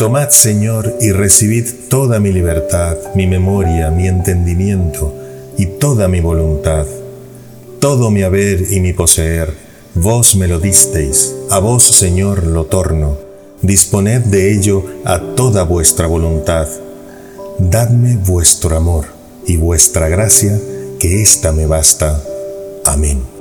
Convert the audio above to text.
Tomad, Señor, y recibid toda mi libertad, mi memoria, mi entendimiento y toda mi voluntad. Todo mi haber y mi poseer, vos me lo disteis, a vos, Señor, lo torno. Disponed de ello a toda vuestra voluntad. Dadme vuestro amor y vuestra gracia, que ésta me basta. Amén.